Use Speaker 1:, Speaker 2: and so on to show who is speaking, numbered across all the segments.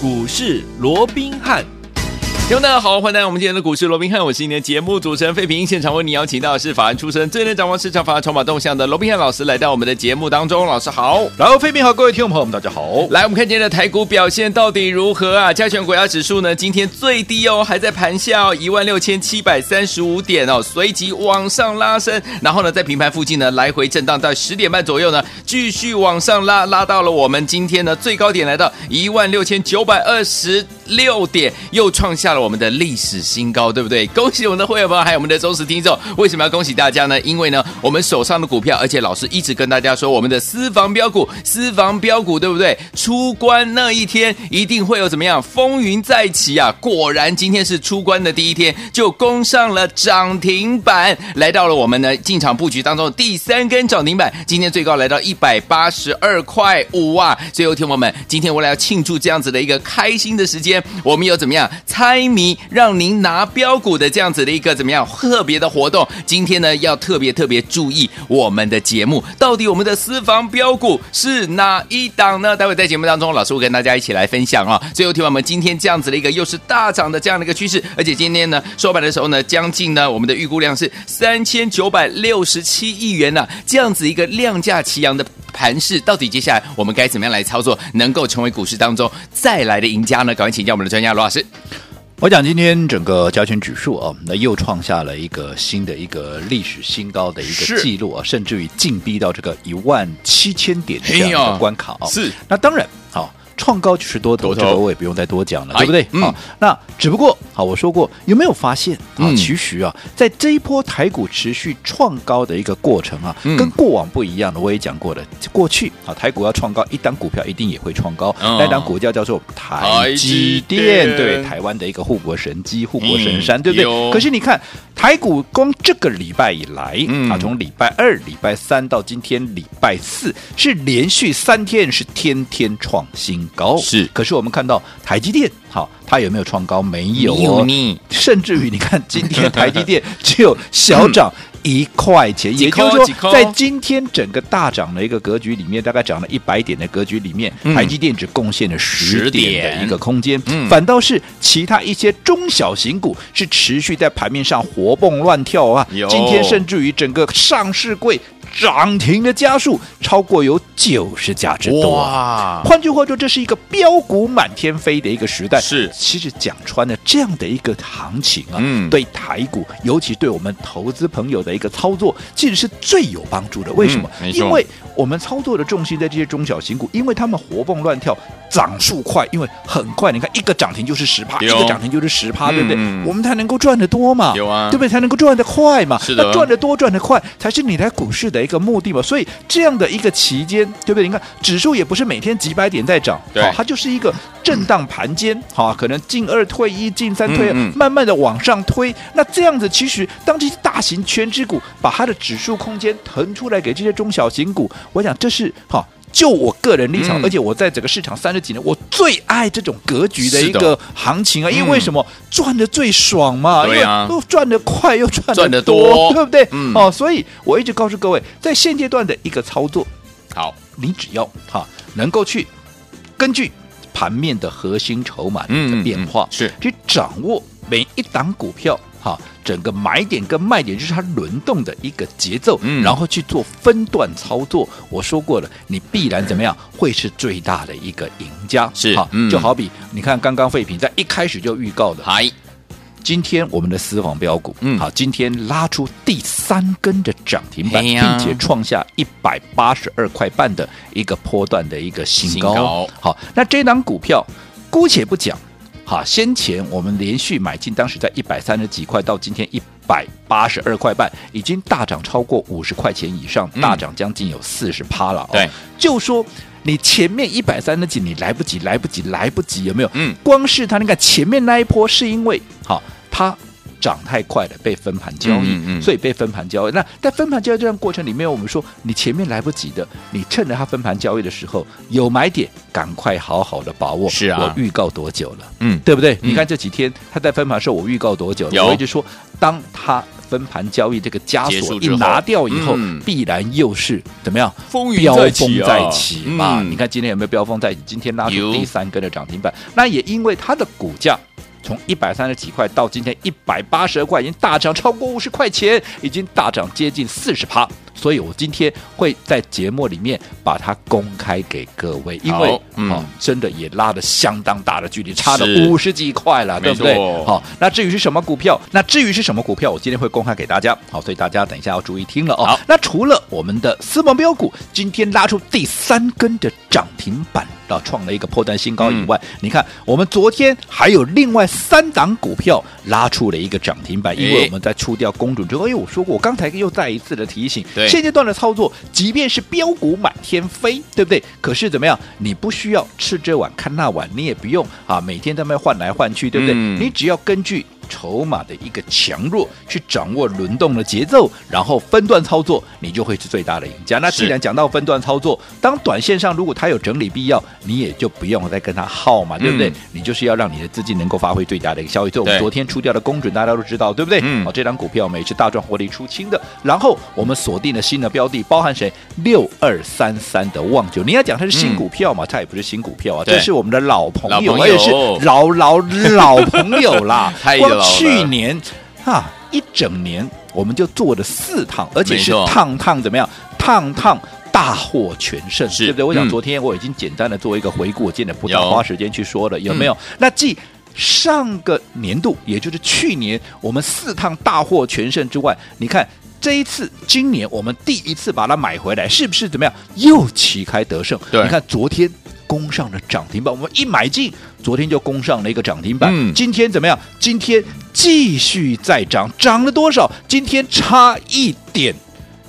Speaker 1: 股市罗宾汉。听众大家好，欢迎来到我们今天的股市罗宾汉，我是今天的节目主持人费平。现场为你邀请到的是法案出身、最能掌握市场法案筹码动向的罗宾汉老师，来到我们的节目当中。老师好，
Speaker 2: 然后费平好，各位听众朋友们，大家好。
Speaker 1: 来，我们看今天的台股表现到底如何啊？加权股价指数呢，今天最低哦，还在盘下哦，一万六千七百三十五点哦，随即往上拉升，然后呢，在平盘附近呢来回震荡，在十点半左右呢，继续往上拉，拉到了我们今天的最高点来到一万六千九百二十六点，又创下了我们的历史。新高，对不对？恭喜我们的会员朋友，还有我们的忠实听众。为什么要恭喜大家呢？因为呢，我们手上的股票，而且老师一直跟大家说，我们的私房标股，私房标股，对不对？出关那一天一定会有怎么样风云再起啊！果然，今天是出关的第一天，就攻上了涨停板，来到了我们呢进场布局当中第三根涨停板。今天最高来到一百八十二块五啊！所以，听友们，今天为了要庆祝这样子的一个开心的时间，我们有怎么样猜迷，让。您拿标股的这样子的一个怎么样特别的活动？今天呢要特别特别注意我们的节目，到底我们的私房标股是哪一档呢？待会在节目当中，老师会跟大家一起来分享啊。最后，听完我们今天这样子的一个又是大涨的这样的一个趋势，而且今天呢收盘的时候呢，将近呢我们的预估量是三千九百六十七亿元呢、这样子一个量价齐扬的盘势，到底接下来我们该怎么样来操作，能够成为股市当中再来的赢家呢？赶快请教我们的专家罗老师。
Speaker 2: 我讲今天整个加权指数啊，那又创下了一个新的一个历史新高的一个记录啊，甚至于进逼到这个一万七千点这样的关卡啊。
Speaker 1: 是，
Speaker 2: 那当然好。创高就是多头，这个我也不用再多讲了，对不对？好、嗯，那只不过好，我说过有没有发现啊？其实啊，在这一波台股持续创高的一个过程啊，嗯、跟过往不一样的，我也讲过了。过去啊，台股要创高，一档股票一定也会创高，那档股票叫做台积电，对台湾的一个护国神机、护国神山，对不对？可是你看台股光这个礼拜以来啊，从礼拜二、礼拜三到今天礼拜四，是连续三天是天天创新。高是，可是我们看到台积电，好，它有没有创高？没有哦，甚至于你看，今天台积电只有小涨一块钱，也就是说，在今天整个大涨的一个格局里面，大概涨了一百点的格局里面，台积电只贡献了十点的一个空间，反倒是其他一些中小型股是持续在盘面上活蹦乱跳啊，今天甚至于整个上市柜。涨停的家数超过有九十家之多，哇！换句话说，这是一个标股满天飞的一个时代。是，其实讲穿了这样的一个行情啊，嗯，对台股，尤其对我们投资朋友的一个操作，其实是最有帮助的。为什么？嗯，因为我们操作的重心在这些中小型股，因为他们活蹦乱跳，涨速快，因为很快，你看一个涨停就是十趴，一个涨停就是十趴，对不对？嗯，我们才能够赚得多嘛，有啊，对不对？才能够赚得快嘛，是的，那赚得多赚得快才是你来股市的一个目的嘛。所以这样的一个期间，对不对？你看指数也不是每天几百点在涨，对，它就是一个震荡盘间，好，可能进二退一，进三退二，慢慢的往上推。那这样子，其实当这些大型全值股把它的指数空间腾出来给这些中小型股，我想这是好。就我个人立场，嗯、而且我在整个市场三十几年，我最爱这种格局的一个行情啊！因为为什么赚的最爽嘛？对啊，又赚得快又赚得多，多 对不对？嗯、哦，所以我一直告诉各位，在现阶段的一个操作，好，你只要哈能够去根据盘面的核心筹码的变化，嗯嗯嗯、是去掌握每一档股票。哈，整个买点跟卖点就是它轮动的一个节奏，嗯，然后去做分段操作。我说过了，你必然怎么样会是最大的一个赢家。是，好，嗯，就好比你看刚刚废品在一开始就预告的，嗨，今天我们的私房标股，嗯，好，今天拉出第三根的涨停板，并且创下一百八十二块半的一个波段的一个新高。新高好，那这档股票姑且不讲。好，先前我们连续买进，当时在一百三十几块，到今天一百八十二块半，已经大涨超过五十块钱以上，大涨将近有四十趴了。对，就说你前面一百三十几，你来不及，来不及，来不及，有没有？嗯，光是它那个前面那一波，是因为好它。涨太快了，被分盘交易，嗯嗯、所以被分盘交易。那在分盘交易这段过程里面，我们说你前面来不及的，你趁着它分盘交易的时候有买点，赶快好好的把握。是啊，我预告多久了？嗯，对不对？嗯、你看这几天他在分盘的时候，我预告多久了？我一直说，当他分盘交易这个枷锁一拿掉以后，
Speaker 1: 嗯、
Speaker 2: 必然又是怎么样？
Speaker 1: 风
Speaker 2: 云再起嘛？
Speaker 1: 嗯、
Speaker 2: 你看今天有没有飙风再起？今天拉出第三根的涨停板，那也因为它的股价。从一百三十几块到今天一百八十二块，已经大涨超过五十块钱，已经大涨接近四十趴。所以我今天会在节目里面把它公开给各位，因为嗯、哦，真的也拉了相当大的距离，差了五十几块了，对不对？好、哦，那至于是什么股票，那至于是什么股票，我今天会公开给大家。好，所以大家等一下要注意听了哦。好那除了我们的私房标股今天拉出第三根的涨停板。到创了一个破断新高以外，嗯、你看我们昨天还有另外三档股票拉出了一个涨停板，因为我们在出掉公主之后，哎，我说过，我刚才又再一次的提醒，对现阶段的操作，即便是标股满天飞，对不对？可是怎么样？你不需要吃这碗看那碗，你也不用啊，每天在那换来换去，对不对？嗯、你只要根据。筹码的一个强弱，去掌握轮动的节奏，然后分段操作，你就会是最大的赢家。那既然讲到分段操作，当短线上如果它有整理必要，你也就不用再跟它耗嘛，对不对？嗯、你就是要让你的资金能够发挥最大的一个效益。所以我们昨天出掉的公准，大家都知道，对不对？嗯。好，这张股票我们也是大赚获利出清的。然后我们锁定了新的标的，包含谁？六二三三的旺九。你要讲它是新股票嘛？嗯、它也不是新股票啊，这是我们的老朋友，而且是老老老朋友啦。去年啊，一整年我们就做了四趟，而且是趟趟怎么样？趟趟大获全胜，对不对？我想昨天我已经简单的做一个回顾，我今天不要花时间去说了，有，有没有？嗯、那继上个年度，也就是去年我们四趟大获全胜之外，你看这一次今年我们第一次把它买回来，是不是怎么样？又旗开得胜？你看昨天。攻上了涨停板，我们一买进，昨天就攻上了一个涨停板。嗯，今天怎么样？今天继续再涨，涨了多少？今天差一点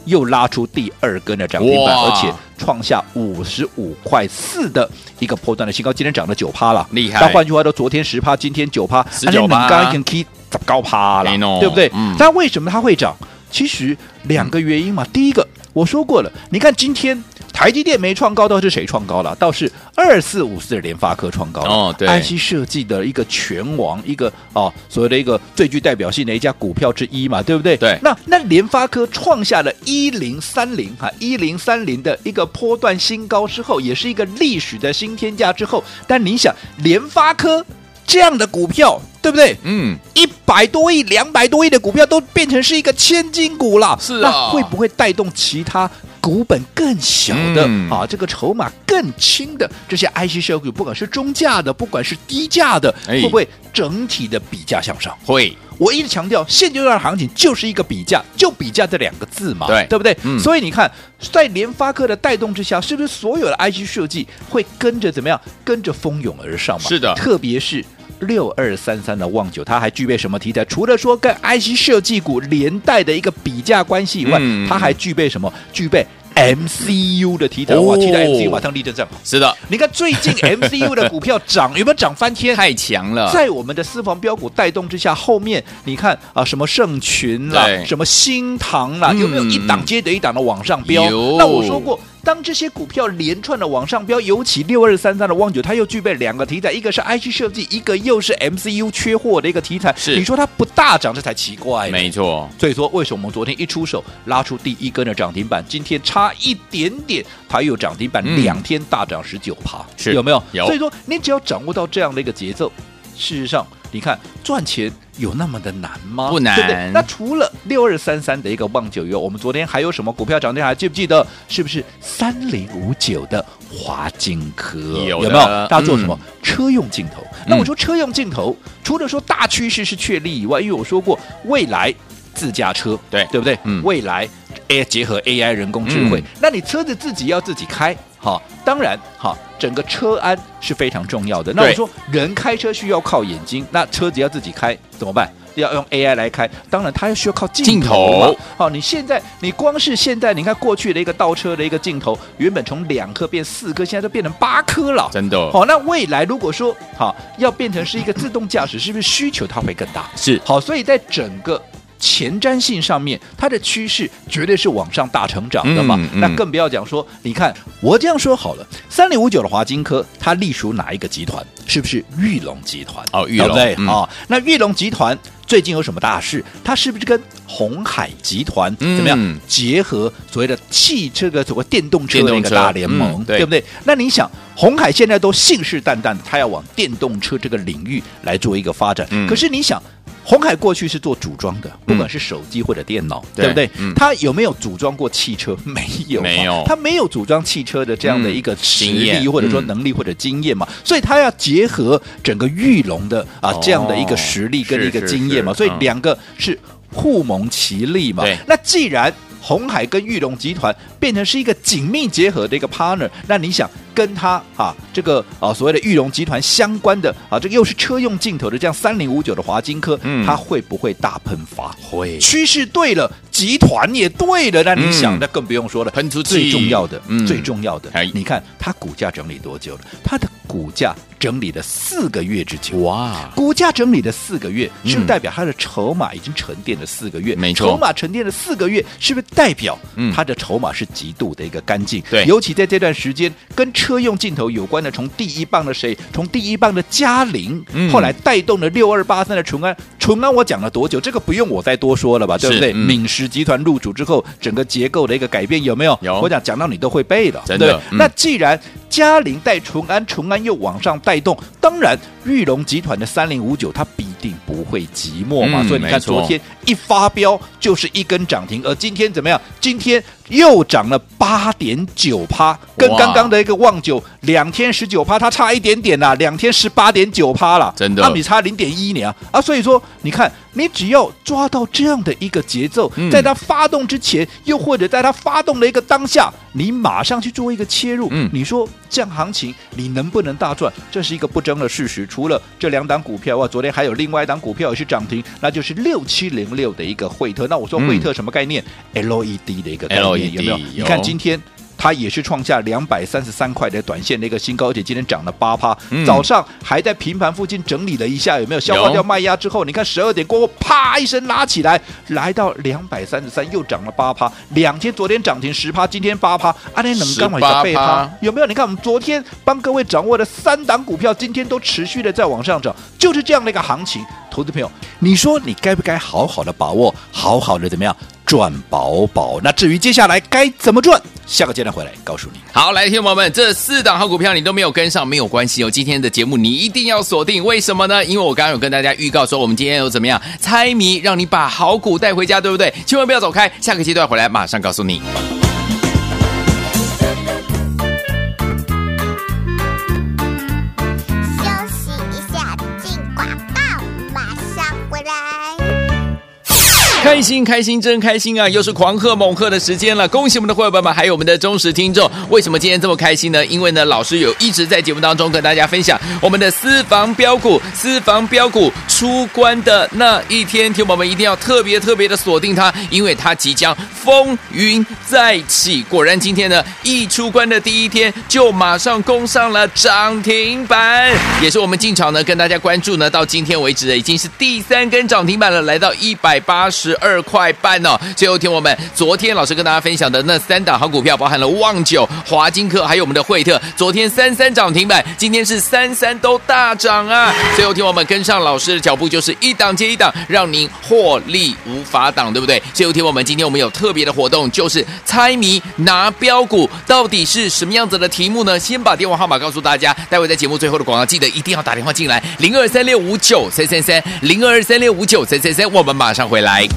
Speaker 2: 又拉出第二根的涨停板，而且创下五十五块四的一个波段的新高。今天涨了九趴了，厉害。那换句话说，昨天十趴，今天九趴，十九趴，刚刚已经 K 高趴了，对不对？嗯。但为什么它会涨？其实两个原因嘛。嗯、第一个，我说过了，你看今天。台积电没创高，倒是谁创高了？倒是二四五四的联发科创高哦，对，IC 设计的一个拳王，一个哦，所谓的一个最具代表性的一家股票之一嘛，对不对？对。那那联发科创下了一零三零哈一零三零的一个波段新高之后，也是一个历史的新天价之后，但你想联发科这样的股票，对不对？嗯，一百多亿、两百多亿的股票都变成是一个千金股了，是啊，那会不会带动其他？股本更小的、嗯、啊，这个筹码更轻的这些 IC 设计股，不管是中价的，不管是低价的，哎、会不会整体的比价向上？会。我一直强调，现阶段的行情就是一个比价，就比价这两个字嘛，对，对不对？嗯、所以你看，在联发科的带动之下，是不是所有的 IC 设计会跟着怎么样？跟着蜂拥而上嘛？是的，特别是。六二三三的旺九，它还具备什么题材？除了说跟 IC 设计股连带的一个比价关系以外，嗯、它还具备什么？具备 MCU 的题材。哇，期待 MCU 马上立正站好。是的，你看最近 MCU 的股票涨有没有涨翻天？太强了！在我们的私房标股带动之下，后面你看啊，什么盛群啦，什么新唐啦，有没有一档接着一档的往上飙？那我说过。当这些股票连串的往上飙，尤其六二三三的旺九，它又具备两个题材，一个是 IC 设计，一个又是 MCU 缺货的一个题材。是，你说它不大涨，这才奇怪。没错。所以说，为什么我们昨天一出手拉出第一根的涨停板，今天差一点点它又涨停板，嗯、两天大涨十九趴，是有没有？有。所以说，你只要掌握到这样的一个节奏，事实上，你看赚钱。有那么的难吗？不难，对不对？那除了六二三三的一个旺九以外，我们昨天还有什么股票涨停？还记不记得？是不是三零五九的华金科？有，有没有？大家做什么？嗯、车用镜头。那我说车用镜头，嗯、除了说大趋势是确立以外，因为我说过未来自驾车，对对不对？嗯，未来 A 结合 AI 人工智慧，嗯、那你车子自己要自己开。好，当然，好，整个车安是非常重要的。那我说，人开车需要靠眼睛，那车子要自己开怎么办？要用 AI 来开，当然它要需要靠镜头嘛。好，你现在你光是现在，你看过去的一个倒车的一个镜头，原本从两颗变四颗，现在都变成八颗了。真的。好，那未来如果说好要变成是一个自动驾驶，是不是需求它会更大？是。好，所以在整个。前瞻性上面，它的趋势绝对是往上大成长的嘛。嗯嗯、那更不要讲说，你看我这样说好了，三零五九的华金科，它隶属哪一个集团？是不是玉龙集团？哦，玉龙对啊。那玉龙集团最近有什么大事？它是不是跟红海集团怎么样、嗯、结合所谓的汽车的所谓电动车的一个大联盟、嗯对，对不对？那你想，红海现在都信誓旦旦的，他要往电动车这个领域来做一个发展。嗯、可是你想。鸿海过去是做组装的，不管是手机或者电脑，嗯、对不对？他有没有组装过汽车？没有，没有。他没有组装汽车的这样的一个实力，或者说能力或者经验嘛？嗯、所以他要结合整个玉龙的啊这样的一个实力跟一个经验嘛，所以两个是互蒙其利嘛。那既然鸿海跟玉龙集团变成是一个紧密结合的一个 partner，那你想？跟他啊，这个啊所谓的玉龙集团相关的啊，这个又是车用镜头的这样三零五九的华金科，嗯，它会不会大喷发？会，趋势对了，集团也对了，那你想，嗯、那更不用说了，喷出最重要的，嗯、最重要的，你看它股价整理多久了？它的股价整理了四个月之久，哇，股价整理了四个月，是不是代表它的筹码已经沉淀了四个月？没错，筹码沉淀了四个月，是不是代表它的筹码是极度的一个干净？对，尤其在这段时间跟车。车用镜头有关的，从第一棒的谁，从第一棒的嘉陵，嗯、后来带动了六二八三的淳安。淳安我讲了多久？这个不用我再多说了吧，对不对？敏、嗯、实集团入主之后，整个结构的一个改变有没有？有。我讲讲到你都会背的，真的。对嗯、那既然嘉陵带淳安，淳安又往上带动，当然玉龙集团的三零五九它必定不会寂寞嘛。嗯、所以你看昨天一发飙就是一根涨停，而今天怎么样？今天。又涨了八点九趴，跟刚刚的一个旺九两天十九趴，它差一点点啦、啊，两天十八点九趴了，真的，它比差零点一年啊啊！所以说，你看，你只要抓到这样的一个节奏，嗯、在它发动之前，又或者在它发动的一个当下，你马上去做一个切入，嗯，你说这样行情你能不能大赚？这是一个不争的事实。除了这两档股票啊，昨天还有另外一档股票也是涨停，那就是六七零六的一个惠特。那我说惠特什么概念、嗯、？LED 的一个概念。有没有？你看今天。它也是创下两百三十三块的短线的一个新高，而且今天涨了八趴。嗯、早上还在平盘附近整理了一下，有没有消化掉卖压之后？你看十二点过后，啪一声拉起来，来到两百三十三，又涨了八趴。两天，昨天涨停十趴，今天八趴，阿天能刚好一个倍趴，有没有？你看我们昨天帮各位掌握的三档股票，今天都持续的在往上涨，就是这样的一个行情。投资朋友，你说你该不该好好的把握，好好的怎么样？赚饱饱，那至于接下来该怎么赚，下个阶段回来告诉你。
Speaker 1: 好，来，听众朋友们，这四档好股票你都没有跟上，没有关系哦。今天的节目你一定要锁定，为什么呢？因为我刚刚有跟大家预告说，我们今天有怎么样猜谜，让你把好股带回家，对不对？千万不要走开，下个阶段回来马上告诉你。开心开心真开心啊！又是狂贺猛贺的时间了，恭喜我们的会员们，还有我们的忠实听众。为什么今天这么开心呢？因为呢，老师有一直在节目当中跟大家分享我们的私房标股，私房标股出关的那一天，听友们一定要特别特别的锁定它，因为它即将风云再起。果然今天呢，一出关的第一天就马上攻上了涨停板，也是我们进场呢跟大家关注呢，到今天为止呢已经是第三根涨停板了，来到一百八十。二块半哦！最后听我们昨天老师跟大家分享的那三档好股票，包含了旺九、华金科，还有我们的惠特。昨天三三涨停板，今天是三三都大涨啊！最后听我们跟上老师的脚步，就是一档接一档，让您获利无法挡，对不对？最后听我们今天我们有特别的活动，就是猜谜拿标股，到底是什么样子的题目呢？先把电话号码告诉大家，待会在节目最后的广告，记得一定要打电话进来，零二三六五九三三三，零二三六五九三三三，我们马上回
Speaker 3: 来。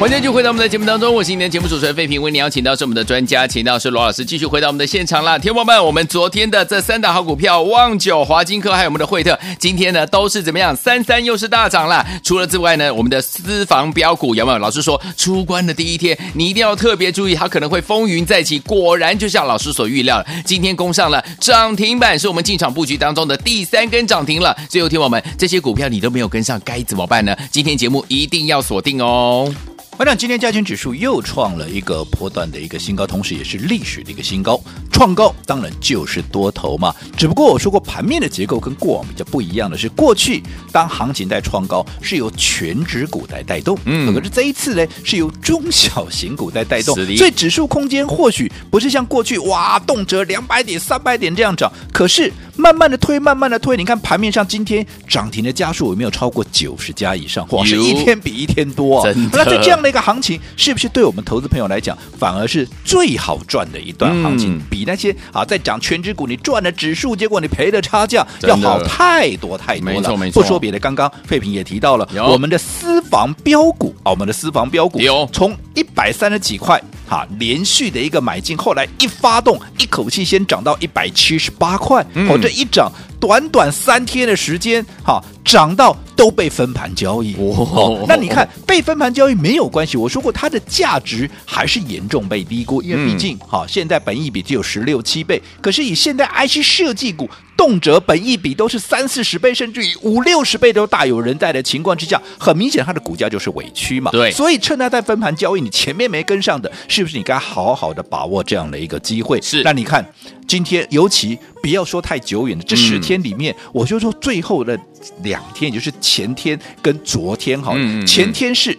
Speaker 1: 欢迎继续回到我们的节目当中，我是今天的节目主持人费平，为你邀请到是我们的专家，请到是罗老师，继续回到我们的现场啦。听众们，我们昨天的这三档好股票，旺九、华金科还有我们的惠特，今天呢都是怎么样？三三又是大涨啦。除了之外呢，我们的私房标股有没有？老师说出关的第一天，你一定要特别注意，它可能会风云再起。果然就像老师所预料，今天攻上了涨停板，是我们进场布局当中的第三根涨停了。最后听我们这些股票你都没有跟上，该怎么办呢？今天节目一定要锁定哦。
Speaker 2: 我想今天加权指数又创了一个波段的一个新高，同时也是历史的一个新高。创高当然就是多头嘛，只不过我说过盘面的结构跟过往比较不一样的是，过去当行情在创高是由全值股来带动，嗯，可是这一次呢是由中小型股在带动，所以指数空间或许不是像过去哇动辄两百点、三百点这样涨，可是慢慢的推，慢慢的推，你看盘面上今天涨停的家数有没有超过九十家以上？哇，是一天比一天多啊！那在这样的。一个行情是不是对我们投资朋友来讲，反而是最好赚的一段行情？嗯、比那些啊在涨全指股你赚了指数，结果你赔的差价要好太多太多了。没错没错。不说别的，刚刚费平也提到了我们的私房标股啊，我们的私房标股有从一百三十几块哈连续的一个买进，后来一发动，一口气先涨到一百七十八块，哦，这一涨。短短三天的时间，哈，涨到都被分盘交易。哦，那你看被分盘交易没有关系，我说过它的价值还是严重被低估，因为毕竟哈，现在本益比只有十六七倍，可是以现在 IC 设计股动辄本益比都是三四十倍，甚至于五六十倍都大有人在的情况之下，很明显它的股价就是委屈嘛。对，所以趁它在分盘交易，你前面没跟上的，是不是你该好好的把握这样的一个机会？是，那你看。今天尤其不要说太久远的这十天里面，嗯、我就说最后的两天，也就是前天跟昨天，哈，嗯嗯嗯前天是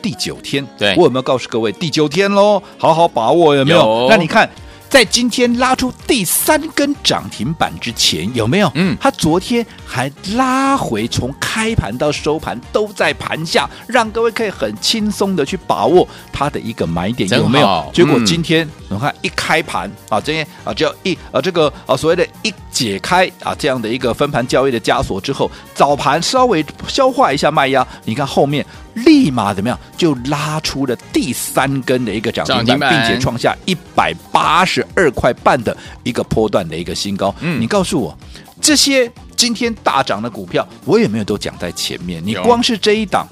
Speaker 2: 第九天，对，我有没有告诉各位第九天喽？好好把握有没有？有那你看。在今天拉出第三根涨停板之前，有没有？嗯，他昨天还拉回，从开盘到收盘都在盘下，让各位可以很轻松的去把握它的一个买点，有没有？结果今天你看一开盘啊，这些啊，就一啊这个啊所谓的一解开啊这样的一个分盘交易的枷锁之后，早盘稍微消化一下卖压，你看后面。立马怎么样就拉出了第三根的一个涨停板，并且创下一百八十二块半的一个波段的一个新高。嗯，你告诉我，这些今天大涨的股票，我也没有都讲在前面？你光是这一档。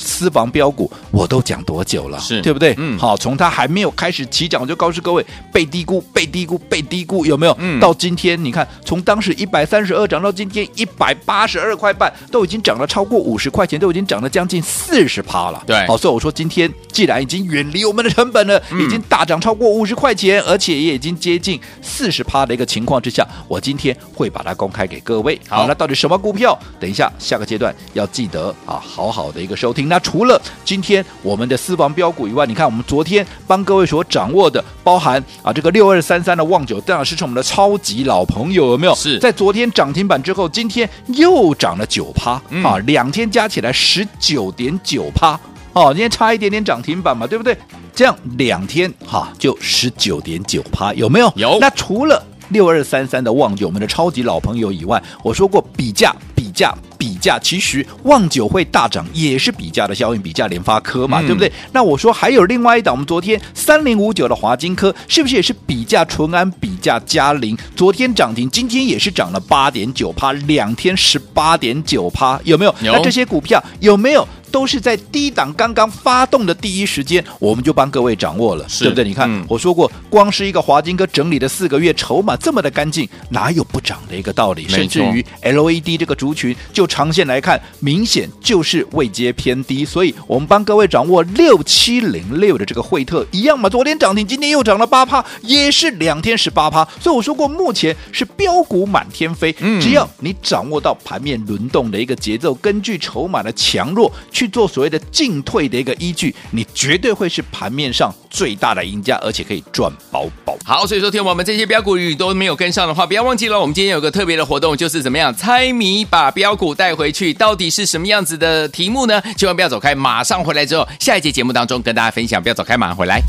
Speaker 2: 私房标股我都讲多久了，是对不对？嗯，好，从它还没有开始起涨，我就告诉各位被低估、被低估、被低估，有没有？嗯，到今天你看，从当时一百三十二涨到今天一百八十二块半，都已经涨了超过五十块钱，都已经涨了将近四十趴了。对，好，所以我说今天既然已经远离我们的成本了，嗯、已经大涨超过五十块钱，而且也已经接近四十趴的一个情况之下，我今天会把它公开给各位。好，那到底什么股票？等一下下个阶段要记得啊，好好的一个收听。那除了今天我们的私房标股以外，你看我们昨天帮各位所掌握的，包含啊这个六二三三的旺九，当然是我们的超级老朋友，有没有？是在昨天涨停板之后，今天又涨了九趴啊，两天加起来十九点九趴哦，今天差一点点涨停板嘛，对不对？这样两天哈就十九点九趴，有没有？有。那除了六二三三的旺九，我们的超级老朋友以外，我说过比价。比价比价，其实旺九会大涨，也是比价的效应，比价联发科嘛，嗯、对不对？那我说还有另外一档，我们昨天三零五九的华金科，是不是也是比价纯安，比价嘉陵？昨天涨停，今天也是涨了八点九趴，两天十八点九趴，有没有？有。那这些股票有没有？都是在低档刚刚发动的第一时间，我们就帮各位掌握了，对不对？你看，嗯、我说过，光是一个华金哥整理的四个月，筹码这么的干净，哪有不涨的一个道理？甚至于 LED 这个族群，就长线来看，明显就是位阶偏低，所以我们帮各位掌握六七零六的这个惠特一样嘛，昨天涨停，今天又涨了八趴，也是两天十八趴。所以我说过，目前是标股满天飞，嗯、只要你掌握到盘面轮动的一个节奏，根据筹码的强弱。去去做所谓的进退的一个依据，你绝对会是盘面上最大的赢家，而且可以赚饱饱。好，所以说，听我们这些标股你都没有跟上的话，不要忘记了，我们今天有个特别的活动，就是怎么样猜谜把标股带回去，到底是什么样子的题目呢？千万不要走开，马上回来之后，下一节节目当中跟大家分享，不要走开，马上回来。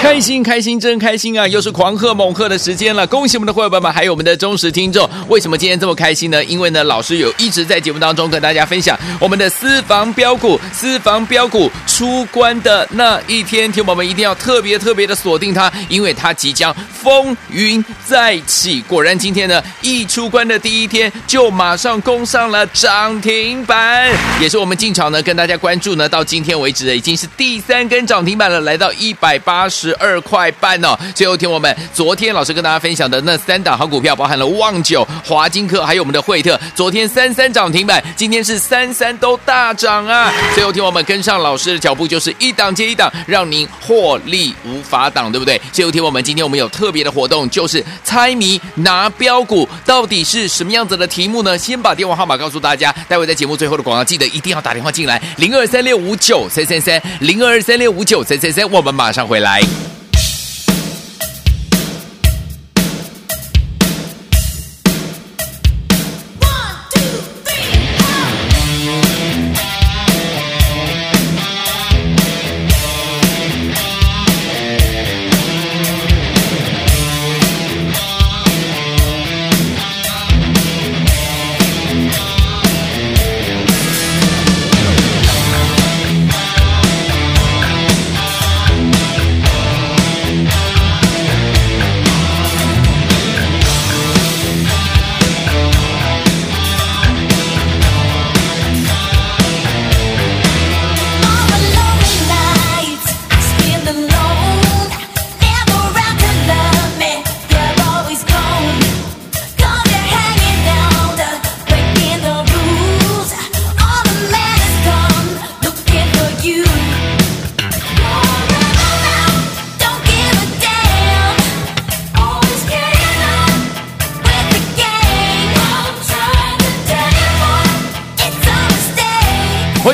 Speaker 1: 开心开心真开心啊！又是狂贺猛贺的时间了，恭喜我们的会员们，还有我们的忠实听众。为什么今天这么开心呢？因为呢，老师有一直在节目当中跟大家分享我们的私房标股，私房标股出关的那一天，听友们一定要特别特别的锁定它，因为它即将风云再起。果然今天呢，一出关的第一天就马上攻上了涨停板，也是我们进场呢跟大家关注呢，到今天为止呢，已经是第三根涨停板了，来到一百八十十二块半哦。最后听我们昨天老师跟大家分享的那三档好股票，包含了旺九、华金科，还有我们的惠特。昨天三三涨停板，今天是三三都大涨啊。最后听我们跟上老师的脚步，就是一档接一档，让您获利无法挡，对不对？最后听我们今天我们有特别的活动，就是猜谜拿标股，到底是什么样子的题目呢？先把电话号码告诉大家，待会在节目最后的广告，记得一定要打电话进来，零二三六五九三三三，零二三六五九三三三，我们马上回来。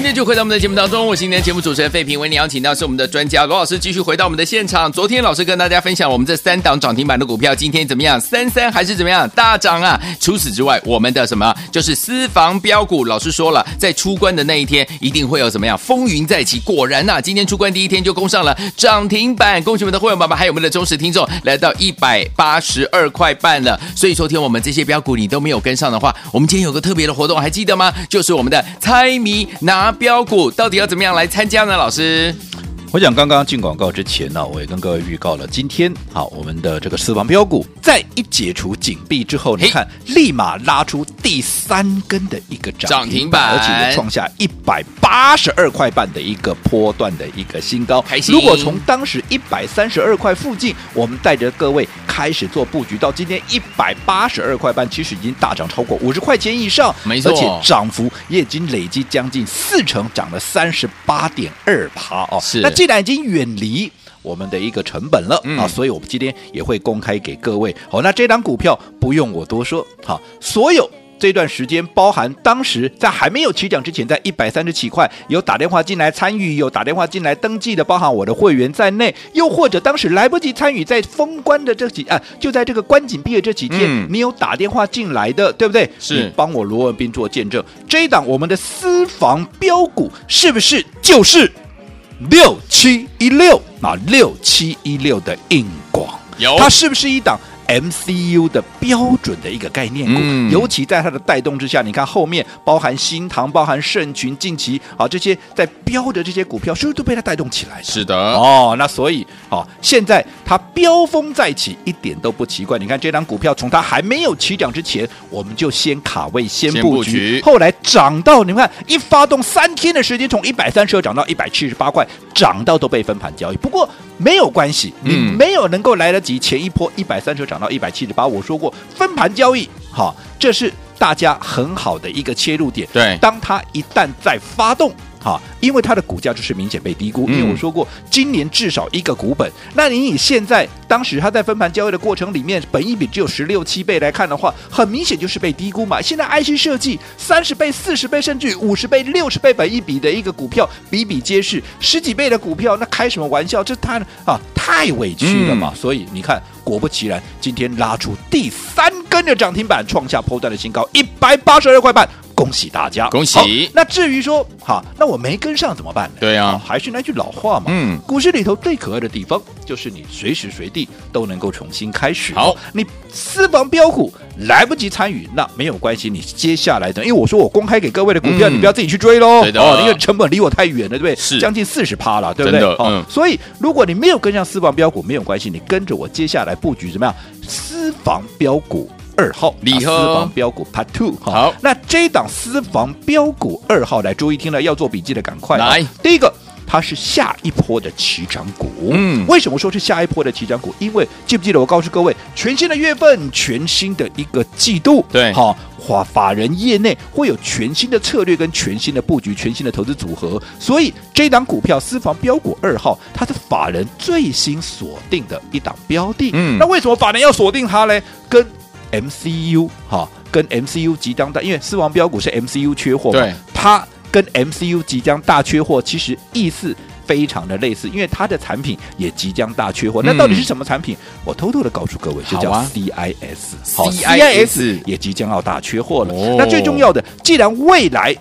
Speaker 1: 欢迎继续回到我们的节目当中，我是今天节目主持人费平，为您邀请到是我们的专家罗老师，继续回到我们的现场。昨天老师跟大家分享我们这三档涨停板的股票，今天怎么样？三三还是怎么样？大涨啊！除此之外，我们的什么就是私房标股，老师说了，在出关的那一天一定会有怎么样？风云再起。果然呐、啊，今天出关第一天就攻上了涨停板，恭喜我们的会员宝宝，还有我们的忠实听众，来到一百八十二块半了。所以昨天我们这些标股你都没有跟上的话，我们今天有个特别的活动，还记得吗？就是我们的猜谜拿。标股到底要怎么样来参加呢？老师？
Speaker 2: 我想刚刚进广告之前呢，我也跟各位预告了，今天好，我们的这个私房标股在一解除紧闭之后，你看立马拉出第三根的一个涨停板，而且也创下一百八十二块半的一个波段的一个新高。如果从当时一百三十二块附近，我们带着各位开始做布局，到今天一百八十二块半，其实已经大涨超过五十块钱以上，
Speaker 1: 没错，
Speaker 2: 而且涨幅也已经累积将近四成，涨了三十八点二趴哦。
Speaker 1: 是，
Speaker 2: 那既然已经远离我们的一个成本了、嗯、啊，所以我们今天也会公开给各位。好，那这档股票不用我多说，好，所有。这段时间，包含当时在还没有起涨之前，在一百三十七块有打电话进来参与，有打电话进来登记的，包含我的会员在内，又或者当时来不及参与，在封关的这几啊，就在这个关紧闭的这几天，嗯、你有打电话进来的，对不对？
Speaker 1: 是，
Speaker 2: 你帮我罗文斌做见证，这一档我们的私房标股是不是就是六七一六啊？六七一六的硬广，
Speaker 1: 有，
Speaker 2: 它是不是一档？MCU 的标准的一个概念股，嗯、尤其在它的带动之下，你看后面包含新唐、包含盛群、近期啊这些在标的这些股票，是不是都被它带动起来？
Speaker 1: 是的，
Speaker 2: 哦，那所以啊，现在它飙风再起，一点都不奇怪。你看这张股票，从它还没有起涨之前，我们就先卡位、先布局，布局后来涨到你们看一发动三天的时间，从一百三十二涨到一百七十八块，涨到都被分盘交易。不过没有关系，你没有能够来得及前一波一百三十二涨到一百七十八，我说过分盘交易，好，这是大家很好的一个切入点。
Speaker 1: 对，
Speaker 2: 当它一旦在发动。好，因为它的股价就是明显被低估。因为我说过，今年至少一个股本。那你以现在当时它在分盘交易的过程里面，本一比只有十六七倍来看的话，很明显就是被低估嘛。现在 IC 设计三十倍、四十倍，甚至五十倍、六十倍本一比的一个股票比比皆是，十几倍的股票，那开什么玩笑？这太啊太委屈了嘛。嗯、所以你看，果不其然，今天拉出第三根的涨停板，创下破段的新高，一百八十二块半。恭喜大家，
Speaker 1: 恭喜。
Speaker 2: 那至于说，哈，那我没跟上怎么办呢？
Speaker 1: 对啊，
Speaker 2: 还是那句老话嘛，嗯，股市里头最可爱的地方就是你随时随地都能够重新开始。
Speaker 1: 好，
Speaker 2: 你私房标股来不及参与，那没有关系，你接下来等，因为我说我公开给各位的股票，嗯、你不要自己去追喽。
Speaker 1: 对的，
Speaker 2: 哦，因为成本离我太远了，对不对？
Speaker 1: 是，
Speaker 2: 将近四十趴了，对不对？
Speaker 1: 嗯、哦，
Speaker 2: 所以如果你没有跟上私房标股，没有关系，你跟着我接下来布局怎么样？私房标股。二
Speaker 1: 号
Speaker 2: 私房标股 Part Two
Speaker 1: 好，
Speaker 2: 那这档私房标股二号来注意听了，要做笔记的赶快
Speaker 1: 来。
Speaker 2: 第一个，它是下一波的起涨股。嗯，为什么说是下一波的起涨股？因为记不记得我告诉各位，全新的月份，全新的一个季度，
Speaker 1: 对，
Speaker 2: 好，华法人业内会有全新的策略跟全新的布局，全新的投资组合。所以这档股票私房标股二号，它是法人最新锁定的一档标的。嗯，那为什么法人要锁定它嘞？跟 MCU 哈，跟 MCU 即将大，因为四王标股是 MCU 缺货嘛，对，它跟 MCU 即将大缺货，其实意思非常的类似，因为它的产品也即将大缺货。嗯、那到底是什么产品？我偷偷的告诉各位，就叫 CIS，好、啊、CIS 也即将要大缺货了。哦、那最重要的，既然未来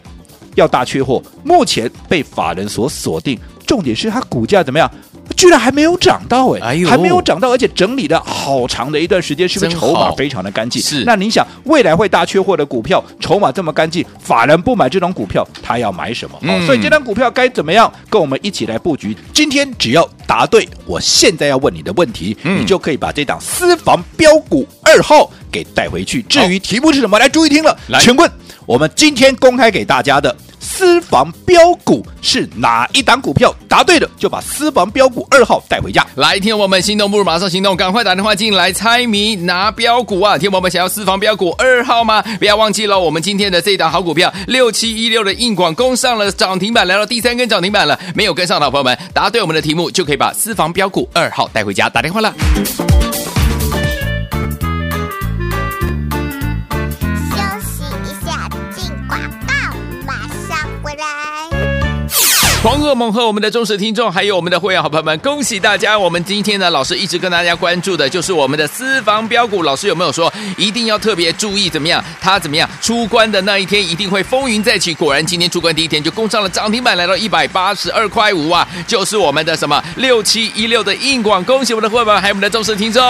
Speaker 2: 要大缺货，目前被法人所锁定，重点是它股价怎么样？居然还没有涨到哎，哎呦，还没有涨到，而且整理了好长的一段时间，是不是筹码非常的干净？
Speaker 1: 是。
Speaker 2: 那你想，未来会大缺货的股票，筹码这么干净，法人不买这种股票，他要买什么？嗯、哦，所以这张股票该怎么样？跟我们一起来布局。今天只要答对，我现在要问你的问题，嗯、你就可以把这档私房标股二号给带回去。至于题目是什么，来注意听了。来，请问我们今天公开给大家的。私房标股是哪一档股票？答对了就把私房标股二号带回家。
Speaker 1: 来，听我们心动不如马上行动，赶快打电话进来猜谜拿标股啊！听我们想要私房标股二号吗？不要忘记了，我们今天的这一档好股票六七一六的硬广攻上了涨停板，来到第三根涨停板了。没有跟上的朋友们，答对我们的题目就可以把私房标股二号带回家。打电话了。狂贺猛贺我们的忠实听众，还有我们的会员好朋友们，恭喜大家！我们今天呢，老师一直跟大家关注的就是我们的私房标股。老师有没有说一定要特别注意怎么样？他怎么样出关的那一天一定会风云再起？果然今天出关第一天就攻上了涨停板，来到一百八十二块五啊！就是我们的什么六七一六的硬广，恭喜我们的会员还有我们的忠实听众，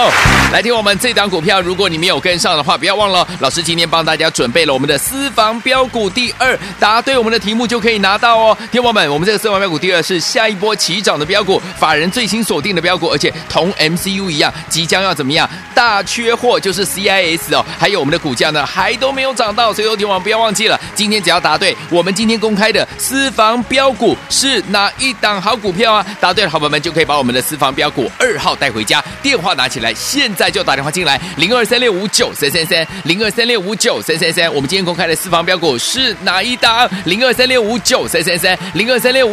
Speaker 1: 来听我们这档股票。如果你没有跟上的话，不要忘了，老师今天帮大家准备了我们的私房标股第二，答对我们的题目就可以拿到哦。听我们，我们这个。私房标股第二是下一波起涨的标股，法人最新锁定的标股，而且同 MCU 一样，即将要怎么样大缺货，就是 CIS 哦。还有我们的股价呢，还都没有涨到，所以有听众不要忘记了，今天只要答对，我们今天公开的私房标股是哪一档好股票啊？答对了，好朋友们就可以把我们的私房标股二号带回家。电话拿起来，现在就打电话进来，零二三六五九三三三，零二三六五九三三三。我们今天公开的私房标股是哪一档？零二三六五九三三三，零二三六五